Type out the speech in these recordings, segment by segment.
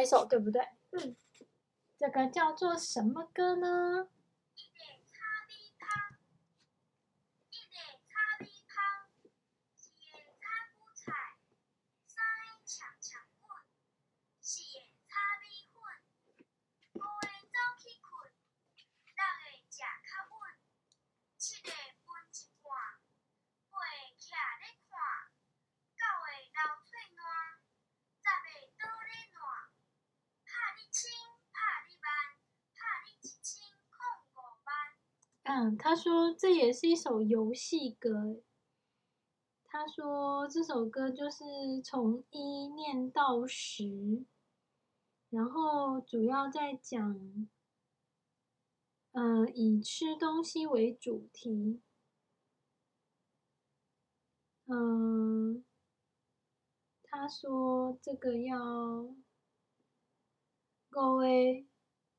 一首，对不对？嗯。这个叫做什么歌呢？嗯，他说这也是一首游戏歌。他说这首歌就是从一念到十，然后主要在讲，嗯，以吃东西为主题。嗯，他说这个要各位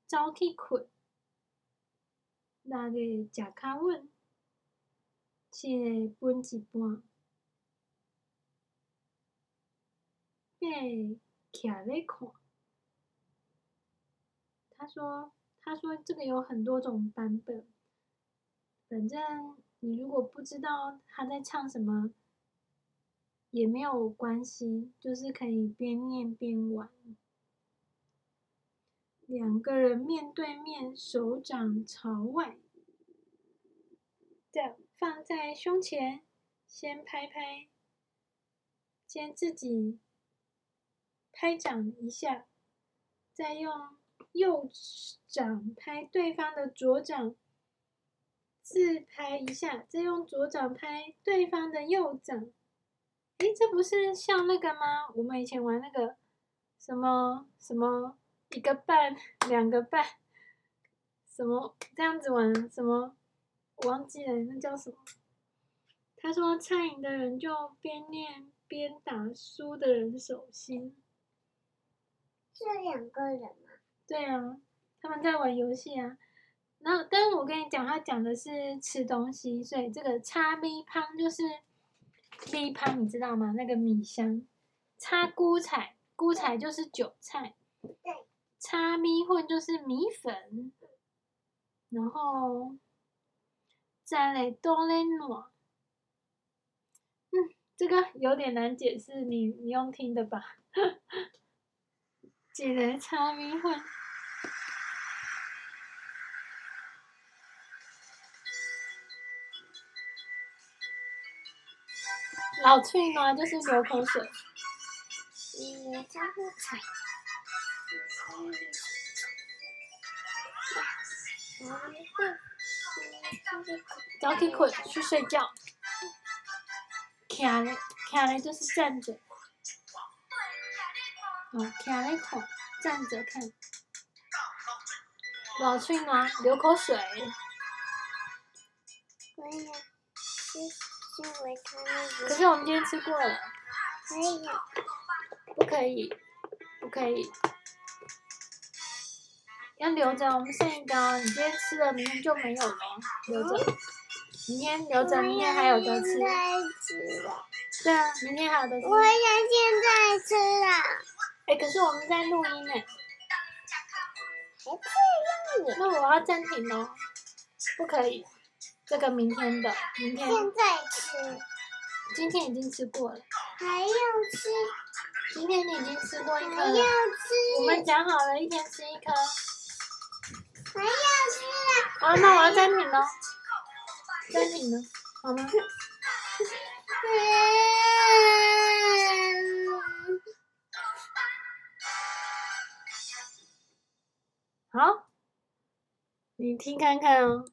早起困。那个食较稳，七个分一半，八徛咧看。他说：“他说这个有很多种版本，反正你如果不知道他在唱什么，也没有关系，就是可以边念边玩。”两个人面对面，手掌朝外，这样放在胸前，先拍拍，先自己拍掌一下，再用右掌拍对方的左掌，自拍一下，再用左掌拍对方的右掌。诶，这不是像那个吗？我们以前玩那个什么什么？一个半，两个半，什么这样子玩？什么我忘记了，那叫什么？他说，餐饮的人就边念边打输的人手心。这两个人吗？对啊，他们在玩游戏啊。然后，但是我跟你讲，他讲的是吃东西，所以这个叉米汤就是米香，你知道吗？那个米香。叉菇菜，菇菜就是韭菜。对。叉米粉就是米粉，然后再来哆来糯。嗯，这个有点难解释，你你用听的吧。记得炒米混。老脆呢就是流口水。嗯，炒菜。早点困去睡觉，徛咧徛咧就是站着，哦，徛咧看，站着看，老脆吗？流口水。可是我们今天吃过了。可以。不可以，不可以。要留着，我们剩一个，你今天吃了，明天就没有了。留着，明天留着，明天还有得吃。对啊，明天还有得吃。我想现在吃了。哎，可是我们在录音呢。还这样？那我要暂停喽。不可以，这个明天的，明天。现在吃。今天已经吃过了。还要吃。今天你已经吃过一颗了。还要吃。我们讲好了，一天吃一颗。还要吃啊！好，那我要暂停了，暂停了，好吗？好，你听看看哦。